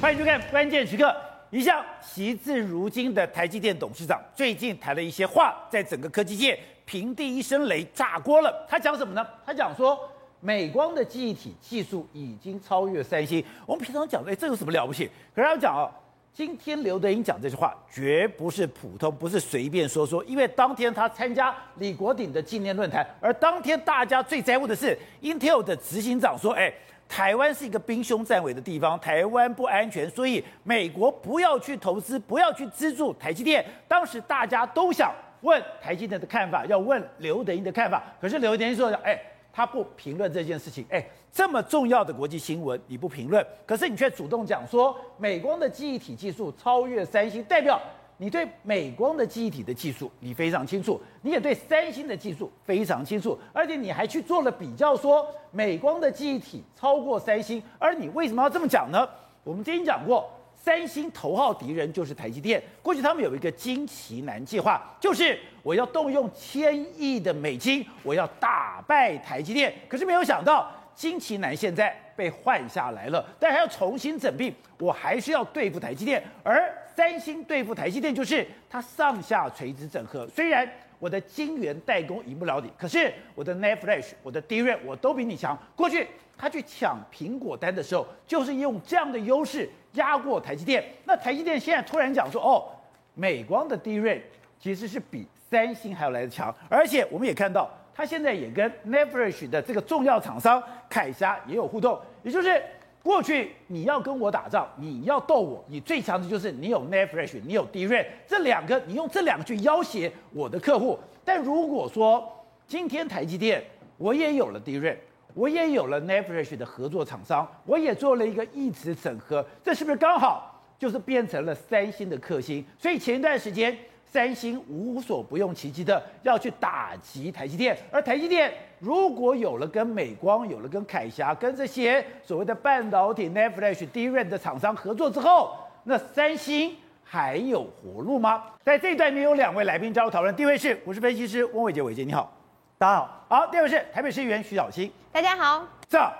欢迎收看《关键时刻》。一向惜字如金的台积电董事长，最近谈了一些话，在整个科技界平地一声雷，炸锅了。他讲什么呢？他讲说，美光的记忆体技术已经超越三星。我们平常讲，哎，这有什么了不起？可是他讲啊，今天刘德英讲这句话，绝不是普通，不是随便说说，因为当天他参加李国鼎的纪念论坛，而当天大家最在乎的是 Intel 的执行长说，哎。台湾是一个兵凶战危的地方，台湾不安全，所以美国不要去投资，不要去资助台积电。当时大家都想问台积电的看法，要问刘德英的看法，可是刘德英说：“哎，他不评论这件事情。哎，这么重要的国际新闻你不评论，可是你却主动讲说美光的记忆体技术超越三星，代表。”你对美光的记忆体的技术你非常清楚，你也对三星的技术非常清楚，而且你还去做了比较，说美光的记忆体超过三星，而你为什么要这么讲呢？我们之前讲过，三星头号敌人就是台积电，过去他们有一个金奇南计划，就是我要动用千亿的美金，我要打败台积电，可是没有想到金奇南现在被换下来了，但还要重新整病，我还是要对付台积电，而。三星对付台积电，就是它上下垂直整合。虽然我的晶圆代工赢不了你，可是我的 NAND Flash、我的 DRAM 我都比你强。过去他去抢苹果单的时候，就是用这样的优势压过台积电。那台积电现在突然讲说，哦，美光的 DRAM 其实是比三星还要来得强，而且我们也看到，它现在也跟 NAND Flash 的这个重要厂商凯霞也有互动，也就是。过去你要跟我打仗，你要斗我，你最强的就是你有 NAND Flash，你有 DRAM，这两个你用这两个去要挟我的客户。但如果说今天台积电我也有了 DRAM，我也有了 NAND Flash 的合作厂商，我也做了一个异质整合，这是不是刚好就是变成了三星的克星？所以前一段时间。三星无所不用其极的要去打击台积电，而台积电如果有了跟美光、有了跟凯霞、跟这些所谓的半导体、NAND Flash、DRAM 的厂商合作之后，那三星还有活路吗？在这一段里面有两位来宾加入讨论，第一位是股市分析师翁伟杰，伟杰你好，大家好。好，第二位是台北市议员徐小青，大家好。这样，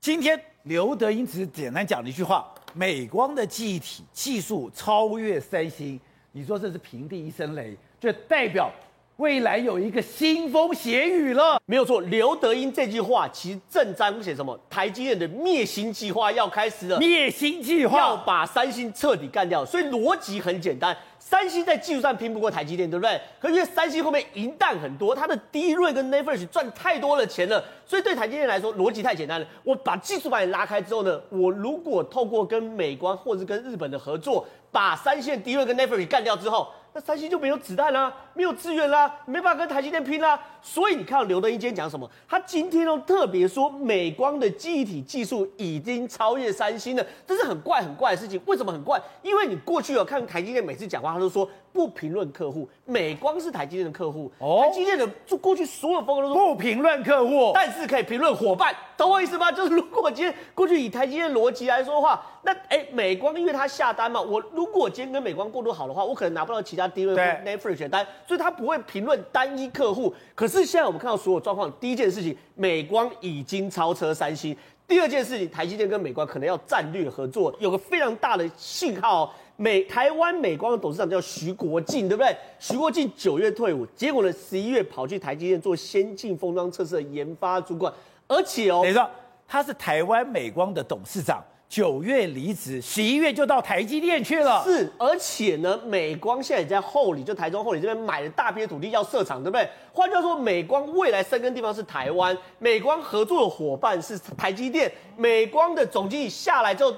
今天刘德英只简单讲了一句话：美光的记忆体技术超越三星。你说这是平地一声雷，就代表未来有一个腥风血雨了。没有错，刘德英这句话其实正彰显什么？台积电的灭星计划要开始了。灭星计划要把三星彻底干掉，所以逻辑很简单。三星在技术上拼不过台积电，对不对？可是因为三星后面银弹很多，它的 DRAM 跟 NAND Flash 赚太多的钱了，所以对台积电来说逻辑太简单了。我把技术把你拉开之后呢，我如果透过跟美光或者跟日本的合作，把三星的 DRAM 跟 NAND Flash 干掉之后。那三星就没有子弹了，没有资源了，没办法跟台积电拼了。所以你看到刘德英今天讲什么？他今天都特别说，美光的记忆体技术已经超越三星了，这是很怪很怪的事情。为什么很怪？因为你过去有看台积电每次讲话，他都说不评论客户，美光是台积电的客户，台积电的就过去所有风格都说不评论客户，但是可以评论伙伴，懂我意思吗？就是如果今天过去以台积电逻辑来说的话，那哎，美光因为他下单嘛，我如果今天跟美光过渡好的话，我可能拿不到其他。低位 Netflix 选单，所以他不会评论单一客户。可是是现在我们看到所有状况，第一件事情，美光已经超车三星；第二件事情，台积电跟美光可能要战略合作。有个非常大的信号，美台湾美光的董事长叫徐国进，对不对？徐国进九月退伍，结果呢，十一月跑去台积电做先进封装测试的研发主管，而且哦，等于说他是台湾美光的董事长。九月离职，十一月就到台积电去了。是，而且呢，美光现在也在后里，就台中后里这边买了大片土地要设厂，对不对？换句话说，美光未来生根地方是台湾，美光合作的伙伴是台积电，美光的总经理下来之后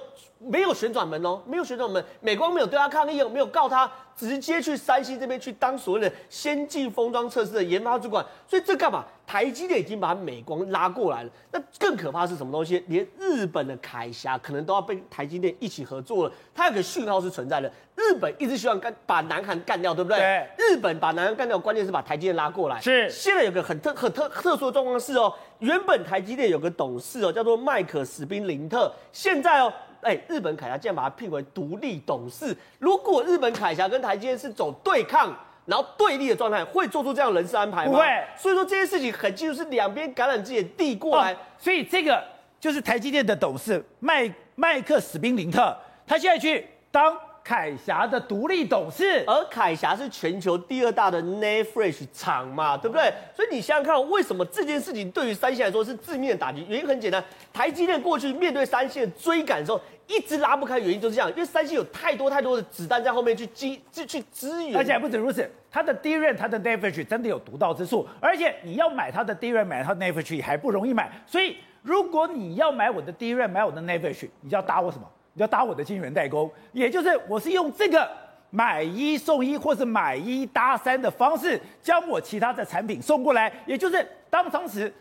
没有旋转门哦，没有旋转门，美光没有对他抗议，没有告他。直接去三星这边去当所谓的先进封装测试的研发主管，所以这干嘛？台积电已经把美光拉过来了。那更可怕是什么东西？连日本的凯霞可能都要被台积电一起合作了。它有个讯号是存在的，日本一直希望干把南韩干掉，对不对？对。日本把南韩干掉，关键是把台积电拉过来。是。现在有个很特很特特殊的状况是哦，原本台积电有个董事哦，叫做麦克史宾林特，现在哦。哎，日本凯霞竟然把他聘为独立董事。如果日本凯霞跟台积电是走对抗，然后对立的状态，会做出这样人事安排吗？不会。所以说这件事情很清楚是两边橄榄枝也递过来。哦，所以这个就是台积电的董事麦麦克史宾林特，他现在去当凯霞的独立董事，而凯霞是全球第二大的 NAND Flash 厂嘛，对不对？所以你想想看，为什么这件事情对于三星来说是致命的打击？原因很简单，台积电过去面对三星的追赶的时候，一直拉不开，原因就是这样，因为三星有太多太多的子弹在后面去支去去支援，而且还不止如此，它的 DRAM、它的 NAND Flash 真的有独到之处，而且你要买它的 DRAM、买它的 NAND Flash 还不容易买，所以如果你要买我的 DRAM、买我的 NAND Flash，你就要打我什么？要搭我的晶圆代工，也就是我是用这个买一送一，或是买一搭三的方式，将我其他的产品送过来。也就是当当时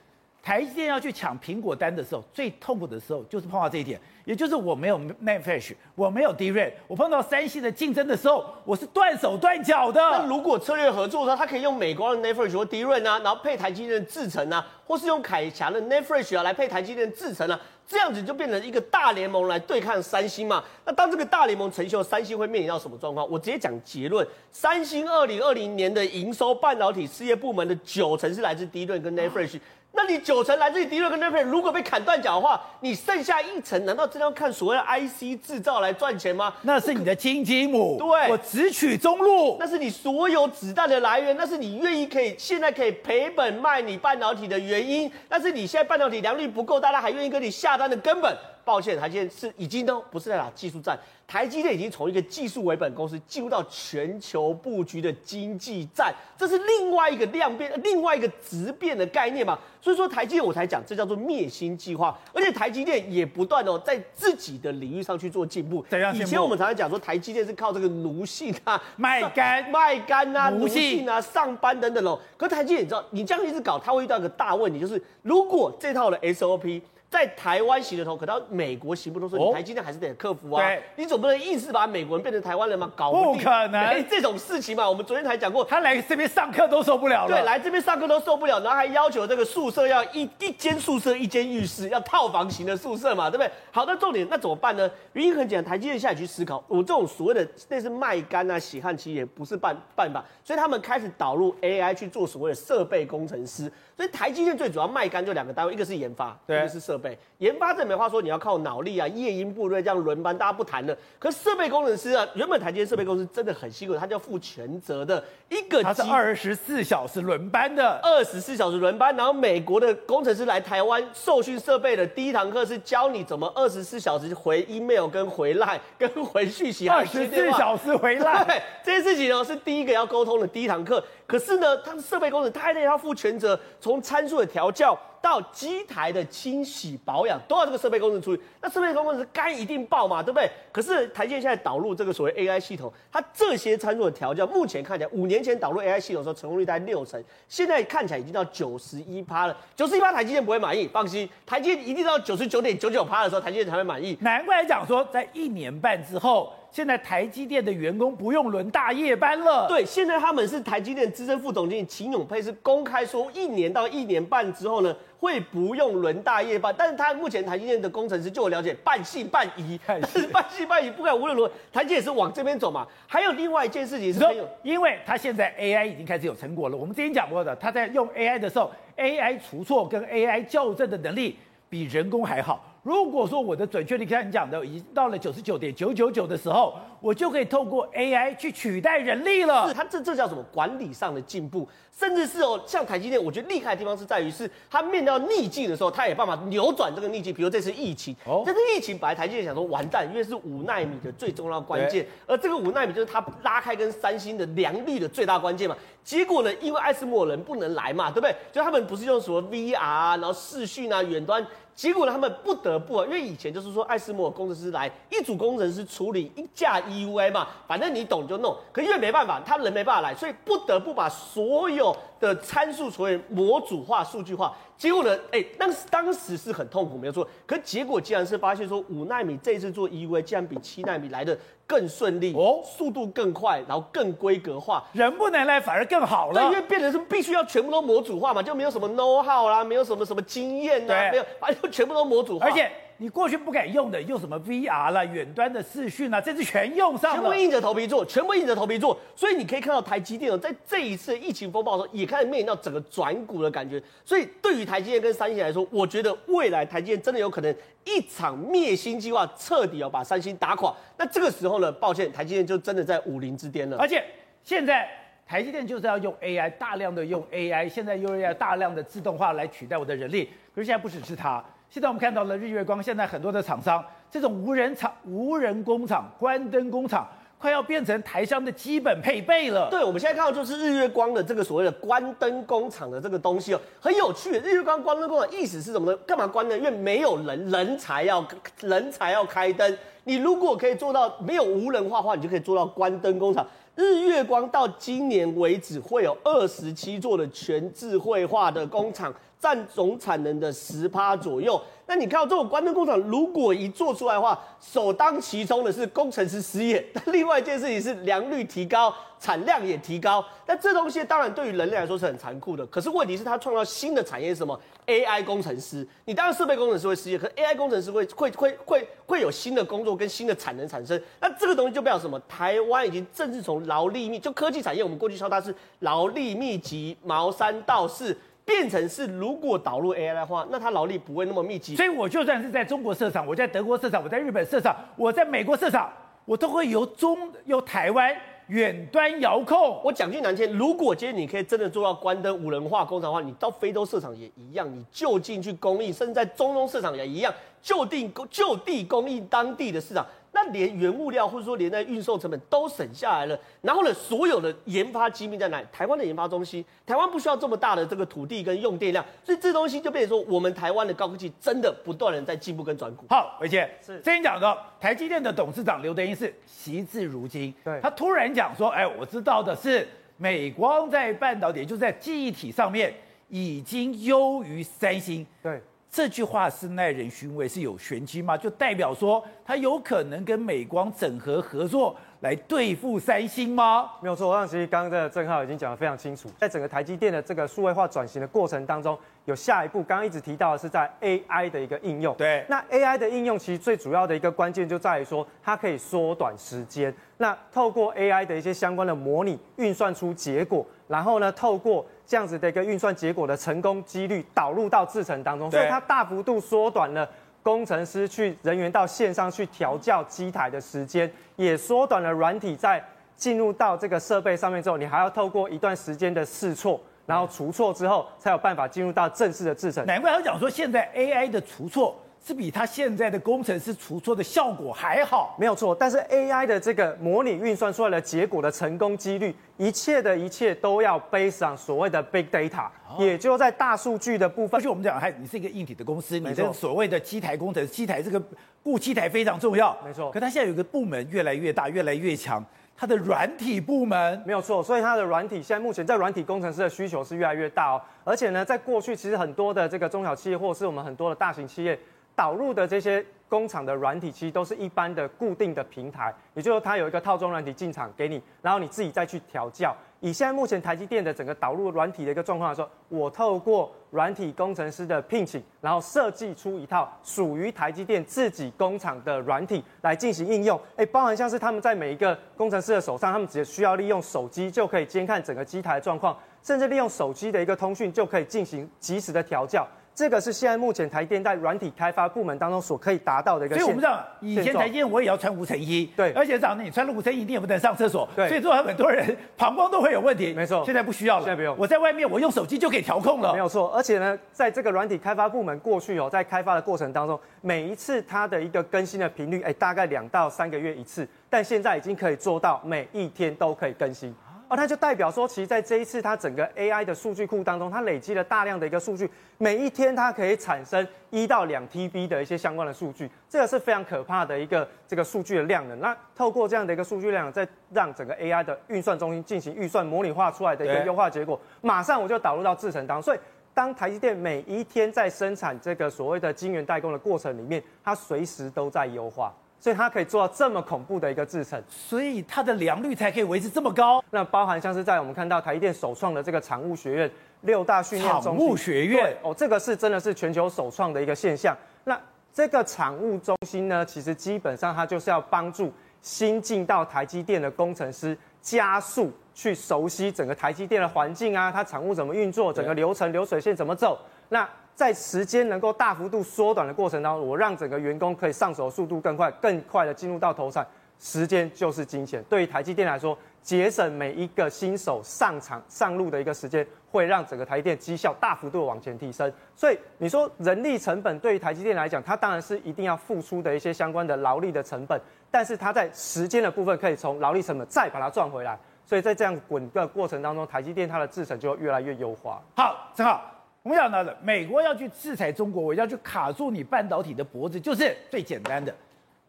台积电要去抢苹果单的时候，最痛苦的时候就是碰到这一点，也就是我没有 n a n f l a s h 我没有 DRAM，我碰到三星的竞争的时候，我是断手断脚的。那如果策略合作的话，他可以用美国的 n a n f l a s h 或 DRAM 啊，然后配台积电的制程啊，或是用凯霞的 n a n f l a s h 啊来配台积电的制程啊。这样子就变成一个大联盟来对抗三星嘛？那当这个大联盟成型，三星会面临到什么状况？我直接讲结论：三星二零二零年的营收半导体事业部门的九成是来自 DRAM 跟 NAND Flash。那你九成来自于 DRAM 跟 NAND Flash，如果被砍断脚的话，你剩下一层，难道真的要看所谓的 IC 制造来赚钱吗？那是你的亲亲母，对，我只取中路，那是你所有子弹的来源，那是你愿意可以现在可以赔本卖你半导体的原因，那是你现在半导体良率不够，大家还愿意跟你下单的根本。抱歉，台积电是已经都不是在打技术战，台积电已经从一个技术为本公司进入到全球布局的经济战，这是另外一个量变、另外一个质变的概念嘛。所以说台积电我才讲，这叫做灭芯计划，而且台积电也不断哦在自己的领域上去做进步。以前我们常常讲说台积电是靠这个奴性啊，卖干、卖干啊，奴性啊，上班等等哦。可台积电你知道，你这样一直搞，它会遇到一个大问题，就是如果这套的 SOP。在台湾行得通，可到美国行不通，所以台积电还是得克服啊。你总不能硬是把美国人变成台湾人吗？搞不，不可能，欸，这种事情嘛。我们昨天才讲过，他来这边上课都受不了了。对，来这边上课都受不了，然后还要求这个宿舍要一一间宿舍一间浴室，要套房型的宿舍嘛，对不对？好，那重点那怎么办呢？原因很简单，台积电下去思考，我这种所谓的类似卖干啊、洗汗机也不是办办法，所以他们开始导入 AI 去做所谓的设备工程师。所以台积电最主要卖干就两个单位，一个是研发，对一个是设备。研发这没话说，你要靠脑力啊，夜鹰部队这样轮班，大家不谈了。可是设备工程师啊，原本台积电设备公司真的很辛苦，他就要负全责的一个，他是二十四小时轮班的，二十四小时轮班。然后美国的工程师来台湾受训设备的第一堂课是教你怎么二十四小时回 email 跟回 line 跟回讯息，二十四小时回 line，这件事情呢是第一个要沟通的第一堂课。可是呢，他的设备工程他还得要负全责，从参数的调教到机台的清洗保养，都要这个设备工程处理。那设备工程师肝一定爆嘛，对不对？可是台积电现在导入这个所谓 AI 系统，它这些参数的调教，目前看起来五年前导入 AI 系统的时候成功率大概六成，现在看起来已经到九十一趴了。九十一趴台积电不会满意，放心，台积电一定到九十九点九九趴的时候，台积电才会满意。难怪讲说，在一年半之后。现在台积电的员工不用轮大夜班了。对，现在他们是台积电资深副总经理秦永佩是公开说，一年到一年半之后呢，会不用轮大夜班。但是他目前台积电的工程师，就我了解，半信半疑。但是半信半疑，不管无论如何，台积电也是往这边走嘛。还有另外一件事情是，因为他现在 AI 已经开始有成果了。我们之前讲过的，他在用 AI 的时候，AI 除错跟 AI 校正的能力比人工还好。如果说我的准确率像你讲的，已经到了九十九点九九九的时候，我就可以透过 AI 去取代人力了。是，它这这叫什么？管理上的进步，甚至是哦，像台积电，我觉得厉害的地方是在于，是它面对到逆境的时候，它也办法扭转这个逆境。比如这次疫情，哦，这次疫情本来台积电想说完蛋，因为是五纳米的最重要关键，而这个五纳米就是它拉开跟三星的良率的最大关键嘛。结果呢，因为艾斯摩人不能来嘛，对不对？就他们不是用什么 VR 啊，然后视讯啊，远端。结果呢，他们不得不啊，因为以前就是说艾斯摩尔工程师来一组工程师处理一架 EUV 嘛，反正你懂就弄。可因为没办法，他人没办法来，所以不得不把所有的参数所谓模组化、数据化。结果呢，哎、当时当时是很痛苦，没有错。可结果竟然是发现说，五纳米这次做 EUV 竟然比七纳米来的更顺利哦，速度更快，然后更规格化，人不能来反而更好了。对，因为变成是必须要全部都模组化嘛，就没有什么 know how 啦，没有什么什么经验呐，没有，反正全部都模组化。而且你过去不敢用的，用什么 VR 啦、远端的视讯啊，这次全用上了，全部硬着头皮做，全部硬着头皮做。所以你可以看到台积电在这一次疫情风暴的时候，也开始面临到整个转股的感觉。所以对于台积电跟三星来说，我觉得未来台积电真的有可能一场灭星计划彻底要把三星打垮。那这个时候呢，抱歉，台积电就真的在武林之巅了。而且现在台积电就是要用 AI，大量的用 AI，现在又要大量的自动化来取代我的人力。可是现在不只是它。现在我们看到了日月光，现在很多的厂商，这种无人厂、无人工厂、关灯工厂，快要变成台商的基本配备了。对，我们现在看到就是日月光的这个所谓的关灯工厂的这个东西哦，很有趣。日月光关灯工厂意思是什么呢？干嘛关呢？因为没有人，人才要人才要开灯。你如果可以做到没有无人化的话，你就可以做到关灯工厂。日月光到今年为止会有二十七座的全智慧化的工厂。占总产能的十趴左右。那你看到这种关灯工厂，如果一做出来的话，首当其冲的是工程师失业。那另外一件事情是良率提高，产量也提高。那这东西当然对于人类来说是很残酷的。可是问题是它创造新的产业是什么？AI 工程师。你当然设备工程师会失业，可 AI 工程师会会会会会有新的工作跟新的产能产生。那这个东西就代表什么？台湾已经正式从劳力密，就科技产业，我们过去说它是劳力密集，毛三到四。变成是，如果导入 AI 的话，那它劳力不会那么密集。所以我就算是在中国设厂，我在德国设厂，我在日本设厂，我在美国设厂，我都会由中由台湾远端遥控。我讲句难听，如果今天你可以真的做到关灯无人化工厂的话，你到非洲设厂也一样，你就近去供应，甚至在中东设厂也一样，就地就地供应当地的市场。那连原物料或者说连那运送成本都省下来了，然后呢，所有的研发机密在哪里？台湾的研发中心，台湾不需要这么大的这个土地跟用电量，所以这东西就变成说，我们台湾的高科技真的不断的在进步跟转股。好，伟杰是之前讲的台积电的董事长刘德英是惜字如金，对，他突然讲说，哎，我知道的是美光在半导体，就是在记忆体上面已经优于三星，对。这句话是耐人寻味，是有玄机吗？就代表说他有可能跟美光整合合作来对付三星吗？没有错，我想其实刚刚的郑浩已经讲得非常清楚，在整个台积电的这个数位化转型的过程当中，有下一步，刚刚一直提到的是在 AI 的一个应用。对，那 AI 的应用其实最主要的一个关键就在于说，它可以缩短时间。那透过 AI 的一些相关的模拟运算出结果，然后呢，透过这样子的一个运算结果的成功几率导入到制程当中，所以它大幅度缩短了工程师去人员到线上去调教机台的时间，也缩短了软体在进入到这个设备上面之后，你还要透过一段时间的试错，然后除错之后才有办法进入到正式的制程。难怪他讲说现在 AI 的除错。是比他现在的工程师除错的效果还好，没有错。但是 AI 的这个模拟运算出来的结果的成功几率，一切的一切都要 based on 所谓的 big data，也就在大数据的部分。而且我们讲，还你是一个硬体的公司，你的所谓的机台工程，机台这个顾机台非常重要，没错。可它现在有个部门越来越大，越来越强，它的软体部门没有错，所以它的软体现在目前在软体工程师的需求是越来越大哦。而且呢，在过去其实很多的这个中小企业，或者是我们很多的大型企业。导入的这些工厂的软体，其实都是一般的固定的平台，也就是说它有一个套装软体进场给你，然后你自己再去调教。以现在目前台积电的整个导入软体的一个状况来说，我透过软体工程师的聘请，然后设计出一套属于台积电自己工厂的软体来进行应用。诶，包含像是他们在每一个工程师的手上，他们只需要利用手机就可以监看整个机台的状况，甚至利用手机的一个通讯就可以进行及时的调教。这个是现在目前台电在软体开发部门当中所可以达到的一个。所以我们知道，以前台电我也要穿无尘衣，对，而且早上你穿了无尘衣，你也不能上厕所，对，所以说很多人膀胱都会有问题。没错，现在不需要了，现在不用。我在外面，我用手机就可以调控了。没有错，而且呢，在这个软体开发部门过去哦，在开发的过程当中，每一次它的一个更新的频率，哎，大概两到三个月一次，但现在已经可以做到每一天都可以更新。哦，它就代表说，其实在这一次它整个 AI 的数据库当中，它累积了大量的一个数据，每一天它可以产生一到两 TB 的一些相关的数据，这个是非常可怕的一个这个数据的量能。那透过这样的一个数据量，再让整个 AI 的运算中心进行预算模拟化出来的一个优化结果，马上我就导入到制程当中。所以，当台积电每一天在生产这个所谓的晶圆代工的过程里面，它随时都在优化。所以它可以做到这么恐怖的一个制程，所以它的良率才可以维持这么高。那包含像是在我们看到台积电首创的这个产务学院六大训练中心，产务学院哦，这个是真的是全球首创的一个现象。那这个产物中心呢，其实基本上它就是要帮助新进到台积电的工程师加速去熟悉整个台积电的环境啊，它产物怎么运作，整个流程流水线怎么走。那在时间能够大幅度缩短的过程当中，我让整个员工可以上手速度更快，更快的进入到投产。时间就是金钱，对于台积电来说，节省每一个新手上场上路的一个时间，会让整个台积电绩效大幅度往前提升。所以你说人力成本对于台积电来讲，它当然是一定要付出的一些相关的劳力的成本，但是它在时间的部分可以从劳力成本再把它赚回来。所以在这样滚的过程当中，台积电它的制程就会越来越优化。好，正好我们讲到的，美国要去制裁中国，我要去卡住你半导体的脖子，就是最简单的。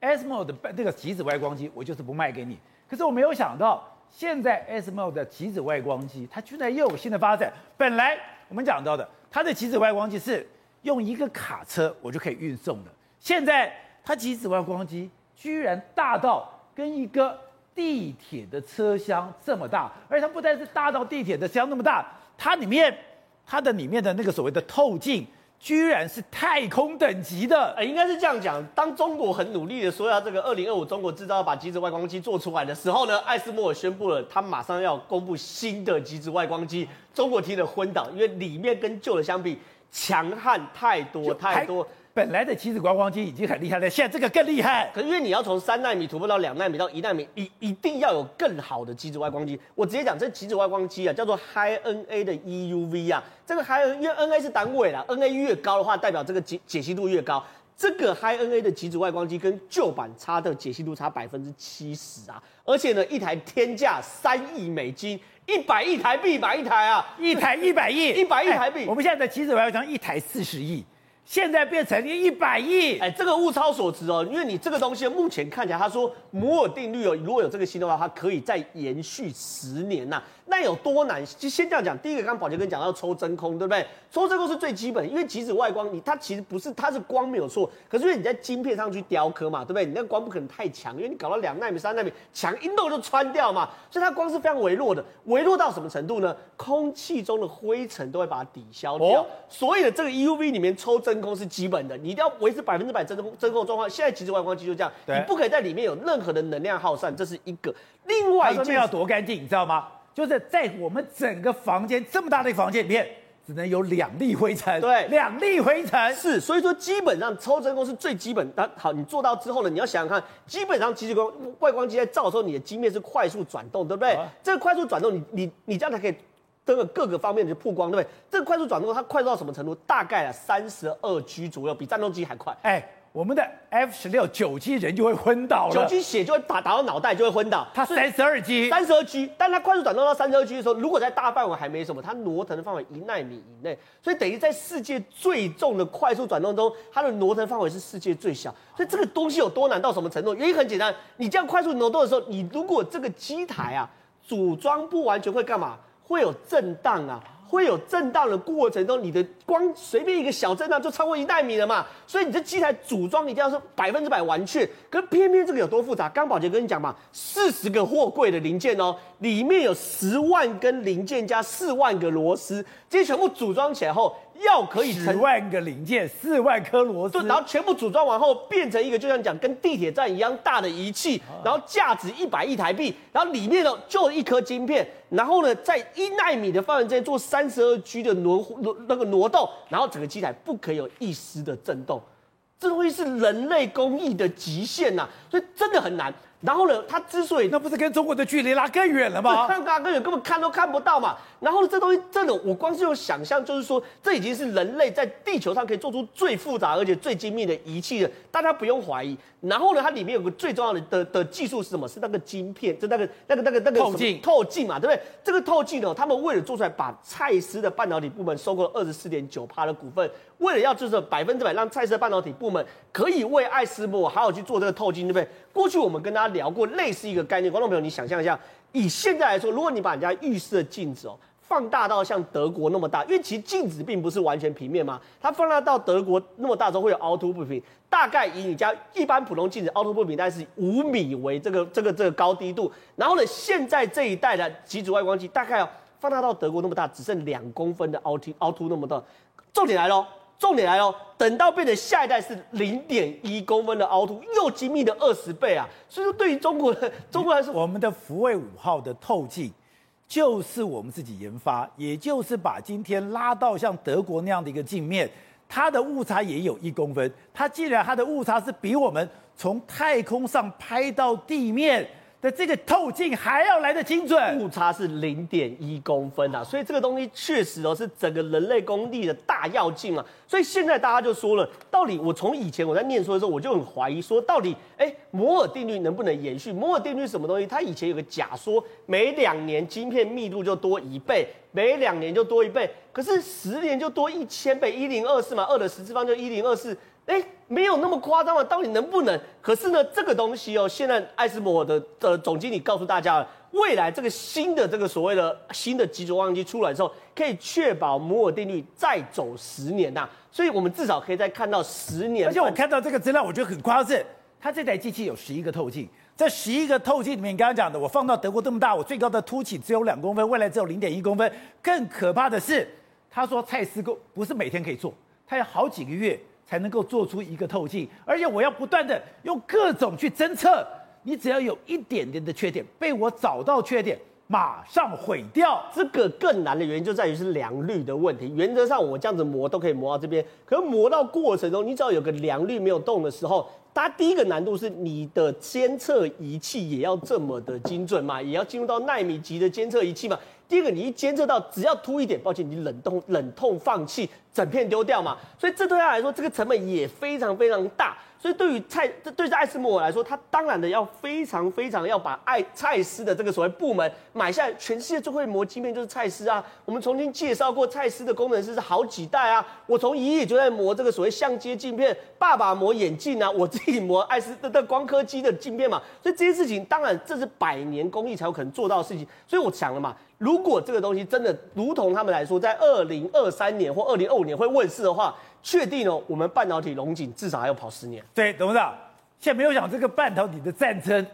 ASML 的这个极紫外光机，我就是不卖给你。可是我没有想到，现在 ASML 的极紫外光机，它居然又有新的发展。本来我们讲到的，它的极紫外光机是用一个卡车我就可以运送的。现在它极紫外光机居然大到跟一个地铁的车厢这么大，而且它不但是大到地铁的车厢那么大，它里面它的里面的那个所谓的透镜。居然是太空等级的，呃，应该是这样讲。当中国很努力的说要这个二零二五中国制造要把极紫外光机做出来的时候呢，艾斯莫尔宣布了，他马上要公布新的极紫外光机。中国听了昏倒，因为里面跟旧的相比强悍太多太多。本来的极子外光机已经很厉害了，现在这个更厉害。可是因为你要从三纳米突破到两纳米到一纳米，一一定要有更好的极紫外光机。我直接讲，这极紫外光机啊，叫做 High NA 的 EUV 啊。这个 High 因为 NA 是单位啦，NA 越高的话，代表这个解解析度越高。这个 High NA 的极紫外光机跟旧版差的解析度差百分之七十啊，而且呢，一台天价三亿美金，一百亿台币买一台啊，一台一百亿，一百亿台币。哎，我们现在的极紫外光一台四十亿。现在变成一百亿，哎，这个物超所值哦，因为你这个东西目前看起来，他说摩尔定律哦，如果有这个新的话，它可以再延续十年呐、那有多难？就先这样讲。第一个，刚刚宝杰哥讲到抽真空，对不对？抽真空是最基本，因为极紫外光，你它其实不是，它是光没有错，可是因为你在晶片上去雕刻嘛，对不对？你那个光不可能太强，因为你搞到两纳米、三纳米，强一弄就穿掉嘛，所以它光是非常微弱的，微弱到什么程度呢？空气中的灰尘都会把它抵消掉。哦、所以呢这个 EUV 里面抽真空是基本的，你一定要维持百分之百真空真空状况。现在极紫外光机就这样，你不可以在里面有任何的能量耗散，这是一个。另外一件要多干净，你知道吗？就是在我们整个房间这么大的房间里面，只能有两粒灰尘。对，两粒灰尘是，所以说基本上抽真空是最基本。但好，你做到之后呢，你要想想看，基本上其实光外光机在照的时候，你的晶面是快速转动，对不对？啊、这个快速转动，你你你这样才可以这个各个方面的曝光，对不对？这个快速转动它快速到什么程度？大概啊三十二 G 左右，比战斗机还快。哎。我们的 F 十六九 G 人就会昏倒了，九 G 血就会打打到脑袋就会昏倒。它三十二 G，三十二 G，但它快速转动到三十二 G 的时候，如果在大范围还没什么，它挪腾的范围一纳米以内，所以等于在世界最重的快速转动中，它的挪腾范围是世界最小。所以这个东西有多难到什么程度？原因很简单，你这样快速挪动的时候，你如果这个机台啊组装不完全会干嘛？会有震荡啊。会有震荡的过程中，你的光随便一个小震荡就超过一纳米了嘛？所以你这机台组装一定要是百分之百完全。可偏偏这个有多复杂？刚宝杰跟你讲嘛，四十个货柜的零件哦，里面有十万根零件加四万个螺丝，这些全部组装起来后。要可以十万个零件，四万颗螺丝，然后全部组装完后变成一个，就像讲跟地铁站一样大的仪器，然后价值一百亿台币，然后里面呢就一颗晶片，然后呢在一纳米的范围之内做三十二 G 的挪挪那个挪动，然后整个机台不可以有一丝的震动，这东西是人类工艺的极限呐、啊，所以真的很难。然后呢，它之所以那不是跟中国的距离拉更远了吗？看拉更远，根本看都看不到嘛。然后呢，这东西真的，我光是用想象，就是说，这已经是人类在地球上可以做出最复杂而且最精密的仪器了，大家不用怀疑。然后呢，它里面有个最重要的的的技术是什么？是那个晶片，就那个那个那个那个透镜透镜嘛，对不对？这个透镜呢，他们为了做出来，把蔡司的半导体部门收购了二十四点九趴的股份，为了要就是百分之百让蔡司半导体部门可以为艾斯摩尔好好去做这个透镜，对不对？过去我们跟大家聊过类似一个概念，观众朋友，你想象一下，以现在来说，如果你把人家浴室的镜子哦放大到像德国那么大，因为其实镜子并不是完全平面嘛，它放大到德国那么大之后会有凹凸不平，大概以你家一般普通镜子凹凸不平大概是五米为这个这个这个高低度，然后呢，现在这一代的极紫外光机大概要放大到德国那么大，只剩两公分的凹凸凹凸那么大，重点来喽。重点来哦，等到变成下一代是零点一公分的凹凸，又精密的二十倍啊！所以说，对于中国的 中国来说，我们的福卫五号的透镜就是我们自己研发，也就是把今天拉到像德国那样的一个镜面，它的误差也有一公分。它既然它的误差是比我们从太空上拍到地面。的这个透镜还要来得精准，误差是零点一公分啊，所以这个东西确实哦是整个人类工地的大跃进啊。所以现在大家就说了，到底我从以前我在念书的时候，我就很怀疑说，到底哎摩尔定律能不能延续？摩尔定律是什么东西？它以前有个假说，每两年晶片密度就多一倍，每两年就多一倍，可是十年就多一千倍，一零二四嘛，二的十次方就一零二四。哎，没有那么夸张了，到底能不能？可是呢，这个东西哦，现在艾斯摩尔的的总经理告诉大家了，未来这个新的这个所谓的新的极轴望远镜出来之后，可以确保摩尔定律再走十年呐、啊。所以我们至少可以再看到十年。而且我看到这个资料，我觉得很夸张，是它这台机器有十一个透镜，这十一个透镜里面，你刚刚讲的，我放到德国这么大，我最高的凸起只有两公分，未来只有零点一公分。更可怕的是，他说蔡司工不是每天可以做，他要好几个月。才能够做出一个透镜，而且我要不断的用各种去侦测，你只要有一点点的缺点，被我找到缺点，马上毁掉。这个更难的原因就在于是良率的问题。原则上我这样子磨都可以磨到这边，可是磨到过程中，你只要有个良率没有动的时候，它第一个难度是你的监测仪器也要这么的精准嘛，也要进入到纳米级的监测仪器嘛。第一个，你一监测到只要凸一点，抱歉，你冷冻冷痛放弃，整片丢掉嘛。所以这对他来说，这个成本也非常非常大。所以对于蔡，这对于艾斯摩尔来说，他当然的要非常非常要把爱蔡司的这个所谓部门买下来。全世界最会磨晶片就是蔡司啊。我们曾经介绍过蔡司的工程师是好几代啊。我从爷爷就在磨这个所谓相机镜片，爸爸磨眼镜啊，我自己磨艾斯的光刻机的镜片嘛。所以这些事情，当然这是百年工艺才有可能做到的事情。所以我想了嘛，如果这个东西真的如同他们来说，在二零二三年或二零二五年会问世的话。确定哦，我们半导体龙井至少还要跑十年。对，董事长，现在没有讲这个半导体的战争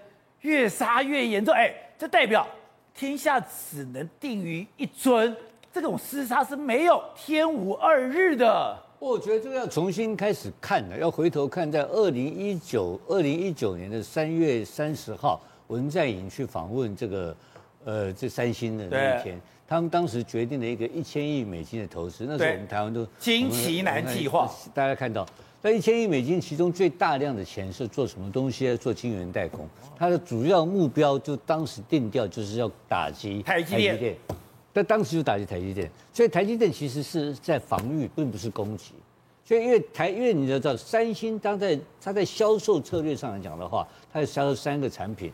越杀越严重，哎，这代表天下只能定于一尊，这种厮杀是没有天无二日的。我觉得这个要重新开始看了，要回头看，在二零一九二零一九年的三月三十号，文在寅去访问这个呃这三星的那一天。他们当时决定了一个一千亿美金的投资，那时候我们台湾都金旗南计划，大家看到那一千亿美金，其中最大量的钱是做什么东西？做晶圆代工，它的主要目标就当时定调就是要打击台积电，但当时就打击台积电，所以台积电其实是在防御，并不是攻击。所以因为台，因为你知道，三星当在它在销售策略上来讲的话，它要销售三个产品。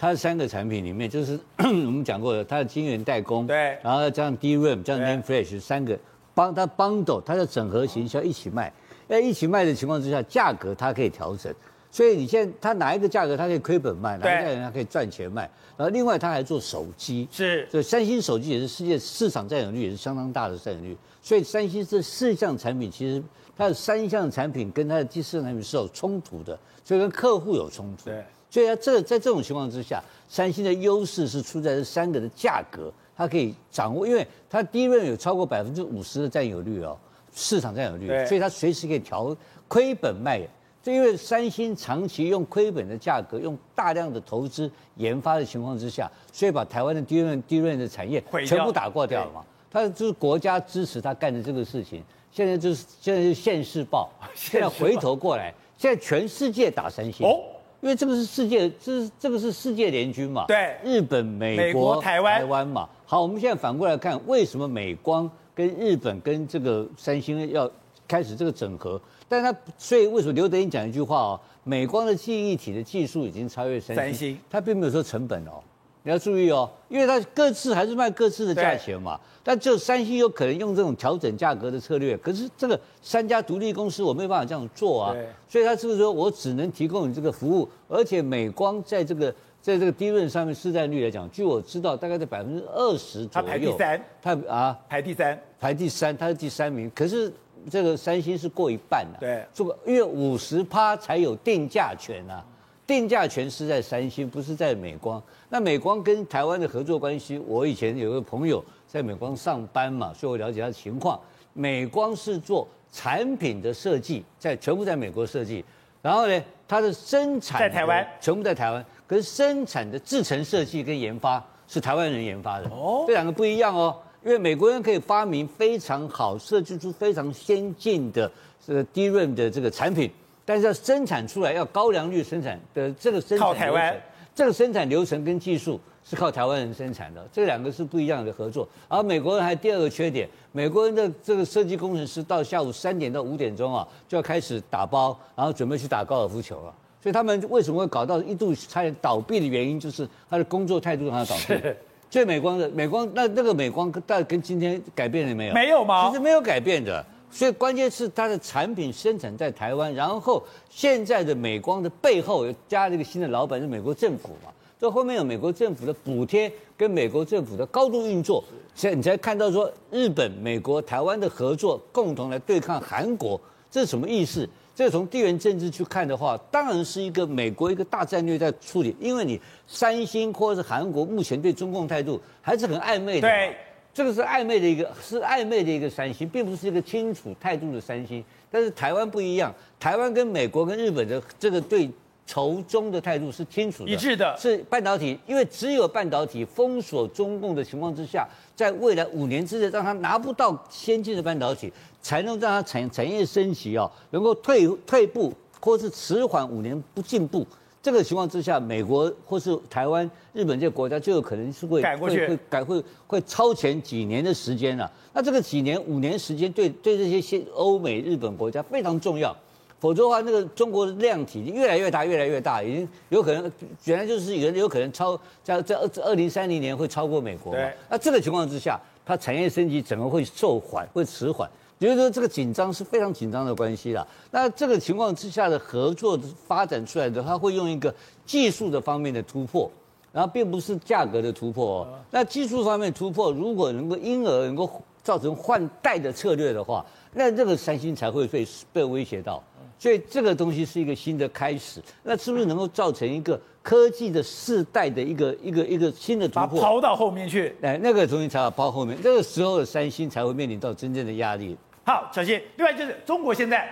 它的三个产品里面，就是 我们讲过的，它的晶圆代工，对，然后再加上 DRAM，加上 NAND Flash 三个，帮它 bundle，它的整合行销一起卖，在一起卖的情况之下，价格它可以调整，所以你现在它哪一个价格它可以亏本卖，哪一个价格它可以赚钱卖，然后另外它还做手机，是，所以三星手机也是世界市场占有率也是相当大的占有率，所以三星这四项产品其实它的三项产品跟它的第四项产品是有冲突的，所以跟客户有冲突。对。所以啊，这在这种情况之下，三星的优势是出在这三个的价格，它可以掌握，因为它 DRAM 有超过百分之五十的占有率哦，市场占有率，所以它随时可以调亏本卖。就因为三星长期用亏本的价格，用大量的投资研发的情况之下，所以把台湾的 DRAM DRAM 的产业全部打挂掉了嘛。它就是国家支持他干的这个事情，现在就是现在是现世报，现在回头过来，现在全世界打三星。哦因为这个是世界，这是这个是世界联军嘛？对，日本、美国、台湾、台湾嘛。好，我们现在反过来看，为什么美光跟日本跟这个三星要开始这个整合？但他所以为什么刘德音讲一句话哦？美光的记忆体的技术已经超越三星，三星他并没有说成本哦。你要注意哦，因为它各自还是卖各自的价钱嘛。但只有三星有可能用这种调整价格的策略，可是这个三家独立公司我没有办法这样做啊。所以他是不是说我只能提供你这个服务？而且美光在这个在这个 DRAM 上面市占率来讲，据我知道大概在百分之二十左右。它排第三，它啊排第三，排第三，它是第三名。可是这个三星是过一半的，对，这个因为五十趴才有定价权啊。定价权是在三星，不是在美光。那美光跟台湾的合作关系，我以前有个朋友在美光上班嘛，所以我了解他的情况。美光是做产品的设计在全部在美国设计，然后呢，它的生产在台湾全部在台湾，可是生产的制程设计跟研发是台湾人研发的，哦，这两个不一样哦。因为美国人可以发明非常好、设计出非常先进的这个 DRAM 的这个产品，但是要生产出来要高良率生产的这个生产靠台湾，这个生产流程跟技术是靠台湾人生产的，这两个是不一样的合作。而美国人还有第二个缺点，美国人的这个设计工程师到下午三点到五点钟啊，就要开始打包，然后准备去打高尔夫球了。所以他们为什么会搞到一度差点倒闭的原因，就是他的工作态度让他倒闭。最美光的美光，那那个美光，大概跟今天改变了没有？没有吗？其实没有改变的。所以关键是它的产品生产在台湾，然后现在的美光的背后又加了一个新的老板，是美国政府嘛？这后面有美国政府的补贴跟美国政府的高度运作，所以你才看到说日本、美国、台湾的合作，共同来对抗韩国，这是什么意思？这从地缘政治去看的话，当然是一个美国一个大战略在处理，因为你三星或者是韩国目前对中共态度还是很暧昧的。对，这个是暧昧的一个，是暧昧的一个三星，并不是一个清楚态度的三星。但是台湾不一样，台湾跟美国跟日本的这个对仇中的态度是清楚的、一致的，是半导体，因为只有半导体封锁中共的情况之下，在未来五年之内让他拿不到先进的半导体。才能让它产产业升级哦，能够退退步或是迟缓五年不进步，这个情况之下，美国或是台湾、日本这些国家就有可能是会改过去，会改会会超前几年的时间了、啊。那这个几年五年时间对对这些些欧美日本国家非常重要，否则的话，那个中国的量体越来越大，越来越大，已经有可能原来就是有有可能超在在二二零三零年会超过美国嘛。那这个情况之下，它产业升级整个会受缓，会迟缓。觉得说这个紧张是非常紧张的关系啦。那这个情况之下的合作发展出来的，它会用一个技术的方面的突破，然后并不是价格的突破哦。那技术方面突破，如果能够因而能够造成换代的策略的话，那这个三星才会被被威胁到。所以这个东西是一个新的开始。那是不是能够造成一个科技的世代的一个一个一个新的突破？抛到后面去，哎，那个东西才要抛后面，那个时候的三星才会面临到真正的压力。好，小新。另外就是中国现在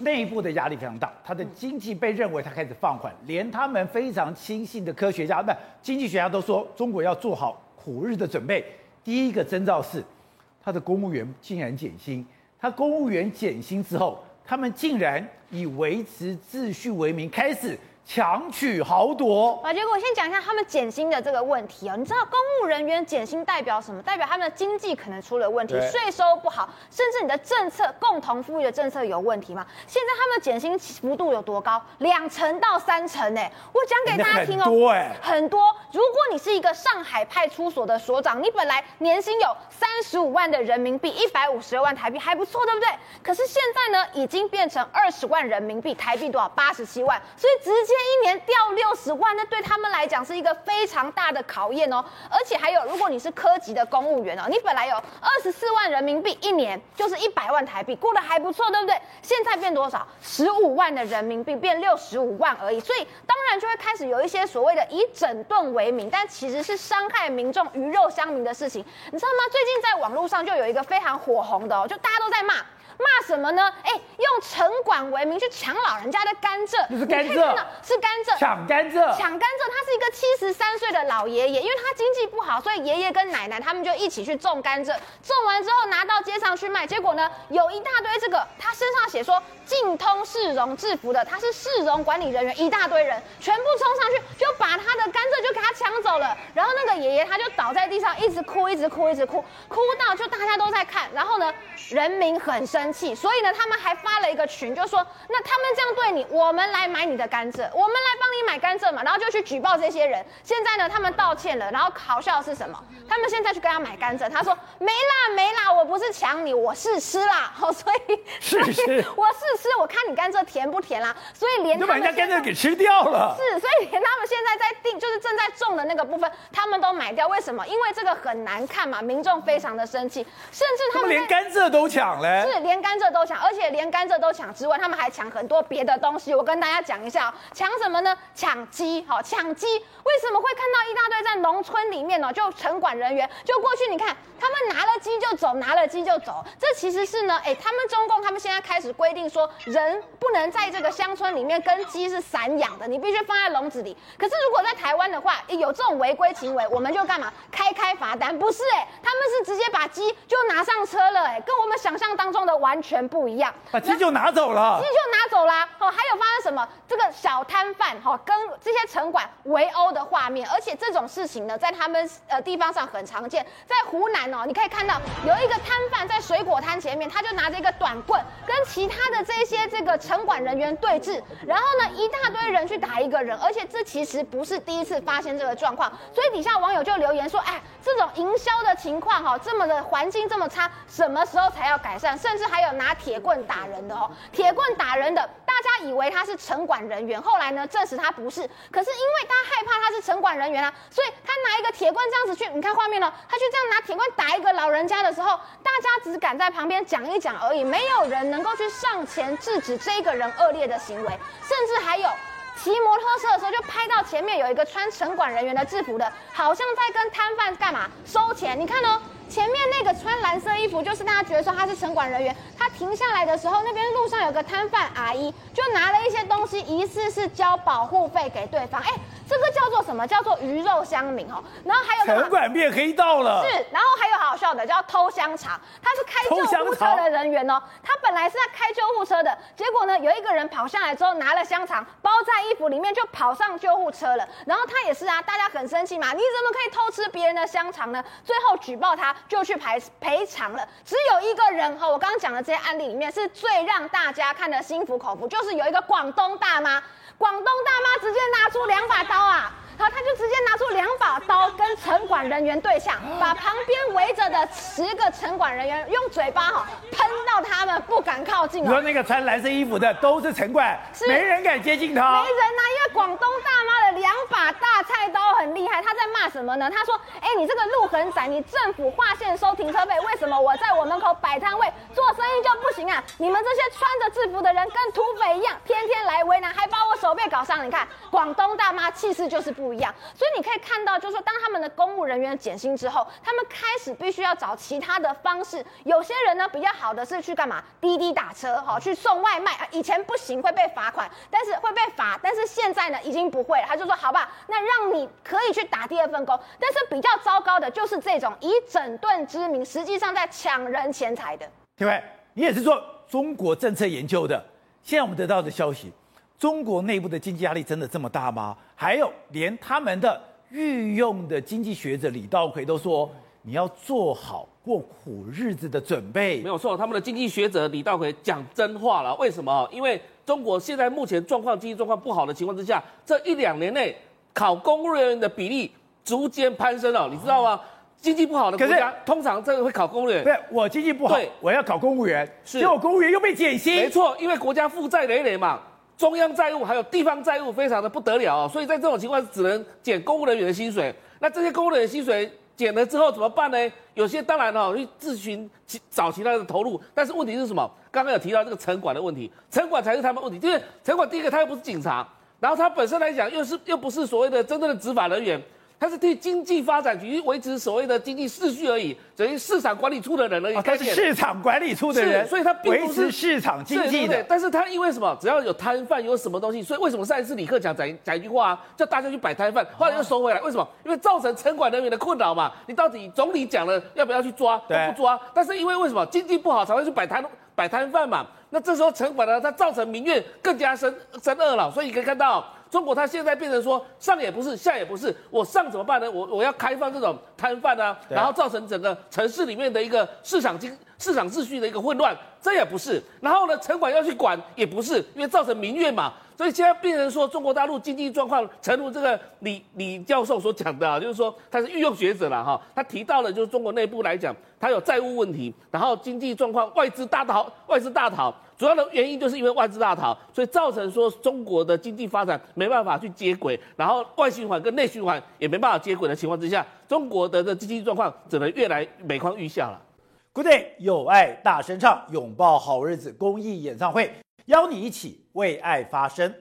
内部的压力非常大，它的经济被认为它开始放缓，连他们非常亲信的科学家、不经济学家都说，中国要做好苦日的准备。第一个征兆是，他的公务员竟然减薪。他公务员减薪之后，他们竟然以维持秩序为名开始。强取豪夺啊！结果我先讲一下他们减薪的这个问题哦。你知道公务人员减薪代表什么？代表他们的经济可能出了问题，税收不好，甚至你的政策共同富裕的政策有问题吗？现在他们减薪幅度有多高？两成到三成哎！我讲给大家听哦，很多哎，很多。如果你是一个上海派出所的所长，你本来年薪有三十五万的人民币，一百五十二万台币，还不错，对不对？可是现在呢，已经变成二十万人民币，台币多少？八十七万，所以直接。一年掉六十万，那对他们来讲是一个非常大的考验哦。而且还有，如果你是科级的公务员哦，你本来有二十四万人民币一年，就是一百万台币，过得还不错，对不对？现在变多少？十五万的人民币变六十五万而已。所以当然就会开始有一些所谓的以整顿为名，但其实是伤害民众、鱼肉乡民的事情。你知道吗？最近在网络上就有一个非常火红的哦，就大家都在骂。骂什么呢？哎，用城管为名去抢老人家的甘蔗，不是甘蔗，是甘蔗，抢甘蔗，抢甘蔗。他是一个七十三岁的老爷爷，因为他经济不好，所以爷爷跟奶奶他们就一起去种甘蔗，种完之后拿到街上去卖。结果呢，有一大堆这个，他身上写说净通市容制服的，他是市容管理人员，一大堆人全部冲上去，就把他的甘蔗就给他抢走了。然后那个爷爷他就倒在地上，一直哭，一直哭，一直哭，哭到就大家都在看。然后呢，人民很生。气，所以呢，他们还发了一个群，就说那他们这样对你，我们来买你的甘蔗，我们来帮你买甘蔗嘛，然后就去举报这些人。现在呢，他们道歉了，然后好笑的是什么？他们现在去跟他买甘蔗，他说没啦没啦，我不是抢你，我试吃啦。好，所以 我试吃，我看你甘蔗甜不甜啦。所以连就把人家甘蔗给吃掉了。是，所以连他们现在在定就是正在种的那个部分，他们都买掉。为什么？因为这个很难看嘛，民众非常的生气，甚至他们连甘蔗都抢嘞，是连甘蔗都抢，而且连甘蔗都抢之外，他们还抢很多别的东西。我跟大家讲一下，抢什么呢？抢鸡，好，抢鸡。为什么会看到一大堆在农村里面呢？就城管人员就过去，你看他们拿了鸡就走，拿了鸡就走。这其实是呢，哎，他们中共他们现在开始规定说，人不能在这个乡村里面跟鸡是散养的，你必须放在笼子里。可是如果在台湾的话，有这种违规行为，我们就干嘛？开开罚单？不是，哎，他们是直接把鸡就拿上车了，哎，跟我们想象当中的完全不一样。把鸡就拿走了，鸡就拿走啦。哦，还有发生什么？这个小摊贩哈，跟这些城管围殴的画面，而且这种事情呢，在他们呃地方上很常见，在湖南哦，你可以看到有一个摊贩在水果摊前面，他就拿着一个短棍跟其他的这些这个城管人员对峙，然后呢，一大堆人去打一个人，而且这其实不是第一次发现这个状况，所以底下网友就留言说，哎，这种营销的情况哈，这么的环境这么差，什么时候才要改善？甚至还还有拿铁棍打人的哦，铁棍打人的，大家以为他是城管人员，后来呢，证实他不是，可是因为他害怕他是城管人员啊，所以他拿一个铁棍这样子去，你看画面了，他去这样拿铁棍打一个老人家的时候，大家只敢在旁边讲一讲而已，没有人能够去上前制止这个人恶劣的行为，甚至还有骑摩托车的时候就拍到前面有一个穿城管人员的制服的，好像在跟摊贩干嘛收钱，你看哦。前面那个穿蓝色衣服，就是大家觉得说他是城管人员。他停下来的时候，那边路上有个摊贩阿姨，就拿了一些东西，疑似是交保护费给对方。哎，这个叫做什么？叫做鱼肉乡民哦。然后还有城管变黑道了。是，然后还有好笑的，叫偷香肠。他是开救护车的人员哦。他本来是在开救护车的，结果呢，有一个人跑下来之后，拿了香肠包在衣服里面，就跑上救护车了。然后他也是啊，大家很生气嘛，你怎么可以偷吃别人的香肠呢？最后举报他。就去赔赔偿了，只有一个人哈，我刚刚讲的这些案例里面是最让大家看得心服口服，就是有一个广东大妈，广东大妈直接拿出两把刀啊。好，他就直接拿出两把刀跟城管人员对向，把旁边围着的十个城管人员用嘴巴哈喷到他们不敢靠近。你说那个穿蓝色衣服的都是城管，是没人敢接近他。没人呐、啊，因为广东大妈的两把大菜刀很厉害。他在骂什么呢？他说：“哎，你这个路很窄，你政府划线收停车费，为什么我在我门口摆摊位做生意就不行啊？你们这些穿着制服的人跟土匪一样，天天来为难，还把我手背搞伤。你看，广东大妈气势就是不。”不一样，所以你可以看到，就是说，当他们的公务人员减薪之后，他们开始必须要找其他的方式。有些人呢，比较好的是去干嘛？滴滴打车，哈，去送外卖。以前不行，会被罚款，但是会被罚。但是现在呢，已经不会了。他就说，好吧，那让你可以去打第二份工。但是比较糟糕的就是这种以整顿之名，实际上在抢人钱财的。廷伟，你也是做中国政策研究的，现在我们得到的消息。中国内部的经济压力真的这么大吗？还有，连他们的御用的经济学者李稻葵都说，你要做好过苦日子的准备。没有错，他们的经济学者李稻葵讲真话了。为什么？因为中国现在目前状况经济状况不好的情况之下，这一两年内考公务人员的比例逐渐攀升了，你知道吗？经济不好的国家通常这个会考公务员。不是，我经济不好，我要考公务员，是，结果公务员又被减薪。没错，因为国家负债累累嘛。中央债务还有地方债务非常的不得了，所以在这种情况只能减公务人员的薪水。那这些公务人员薪水减了之后怎么办呢？有些当然哦，去咨询其找其他的投入。但是问题是什么？刚刚有提到这个城管的问题，城管才是他们问题。就是城管第一个他又不是警察，然后他本身来讲又是又不是所谓的真正的执法人员。他是替经济发展局维持所谓的经济秩序而已，等于市场管理处的人而已。他是市场管理处的人，所以他并不是维持市场经济的。对，但是他因为什么？只要有摊贩，有什么东西，所以为什么上一次李克强讲讲一句话啊，叫大家去摆摊贩，后来又收回来？为什么？因为造成城管人员的困扰嘛。你到底总理讲了要不要去抓？都不抓。但是因为为什么经济不好才会去摆摊摆摊贩嘛？那这时候城管呢，它造成民怨更加深深恶了。所以你可以看到。中国它现在变成说上也不是下也不是，我上怎么办呢？我我要开放这种摊贩啊，然后造成整个城市里面的一个市场经市场秩序的一个混乱，这也不是。然后呢，城管要去管也不是，因为造成民怨嘛。所以现在变成说中国大陆经济状况，诚如这个李李教授所讲的啊，就是说他是御用学者了哈，他提到了就是中国内部来讲，他有债务问题，然后经济状况外资大逃，外资大逃，主要的原因就是因为外资大逃，所以造成说中国的经济发展没办法去接轨，然后外循环跟内循环也没办法接轨的情况之下，中国的的经济状况只能越来每况愈下了。Good day，有爱大声唱，拥抱好日子公益演唱会，邀你一起为爱发声。